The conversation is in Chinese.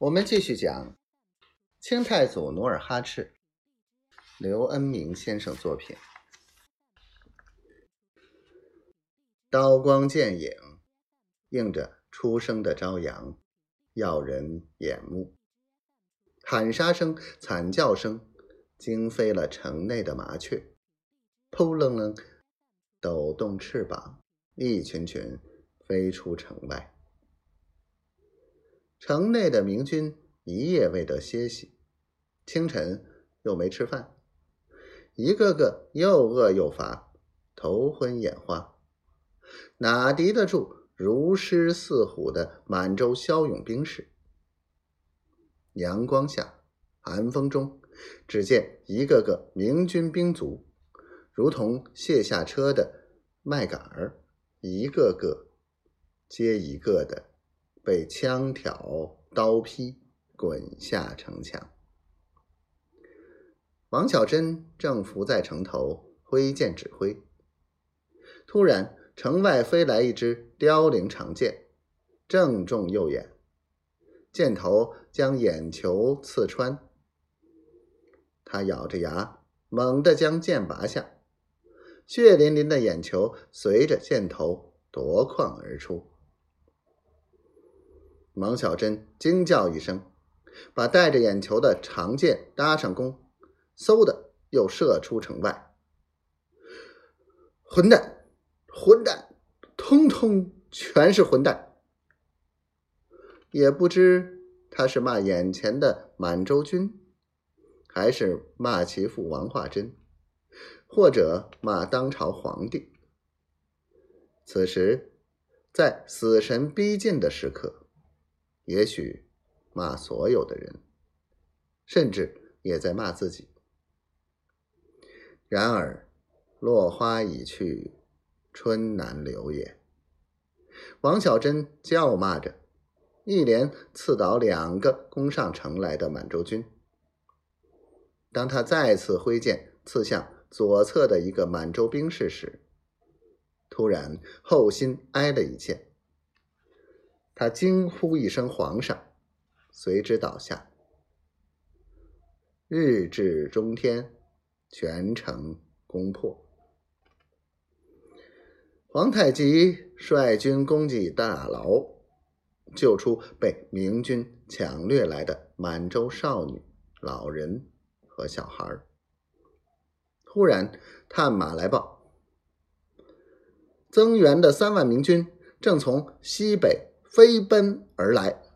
我们继续讲清太祖努尔哈赤，刘恩明先生作品。刀光剑影，映着初升的朝阳，耀人眼目。喊杀声、惨叫声，惊飞了城内的麻雀，扑棱棱抖动翅膀，一群群飞出城外。城内的明军一夜未得歇息，清晨又没吃饭，一个个又饿又乏，头昏眼花，哪敌得住如狮似虎的满洲骁勇兵士？阳光下，寒风中，只见一个个明军兵卒，如同卸下车的麦秆儿，一个个接一个的。被枪挑、刀劈，滚下城墙。王小珍正伏在城头挥剑指挥，突然城外飞来一支凋零长剑，正中右眼，箭头将眼球刺穿。他咬着牙，猛地将剑拔下，血淋淋的眼球随着箭头夺眶而出。王小珍惊叫一声，把带着眼球的长剑搭上弓，嗖的又射出城外。混蛋，混蛋，通通全是混蛋！也不知他是骂眼前的满洲军，还是骂其父王化贞，或者骂当朝皇帝。此时，在死神逼近的时刻。也许骂所有的人，甚至也在骂自己。然而，落花已去，春难留也。王小珍叫骂着，一连刺倒两个攻上城来的满洲军。当他再次挥剑刺向左侧的一个满洲兵士时，突然后心挨了一剑。他惊呼一声：“皇上！”随之倒下。日至中天，全城攻破。皇太极率军攻进大牢，救出被明军抢掠来的满洲少女、老人和小孩。忽然，探马来报，增援的三万明军正从西北。飞奔而来。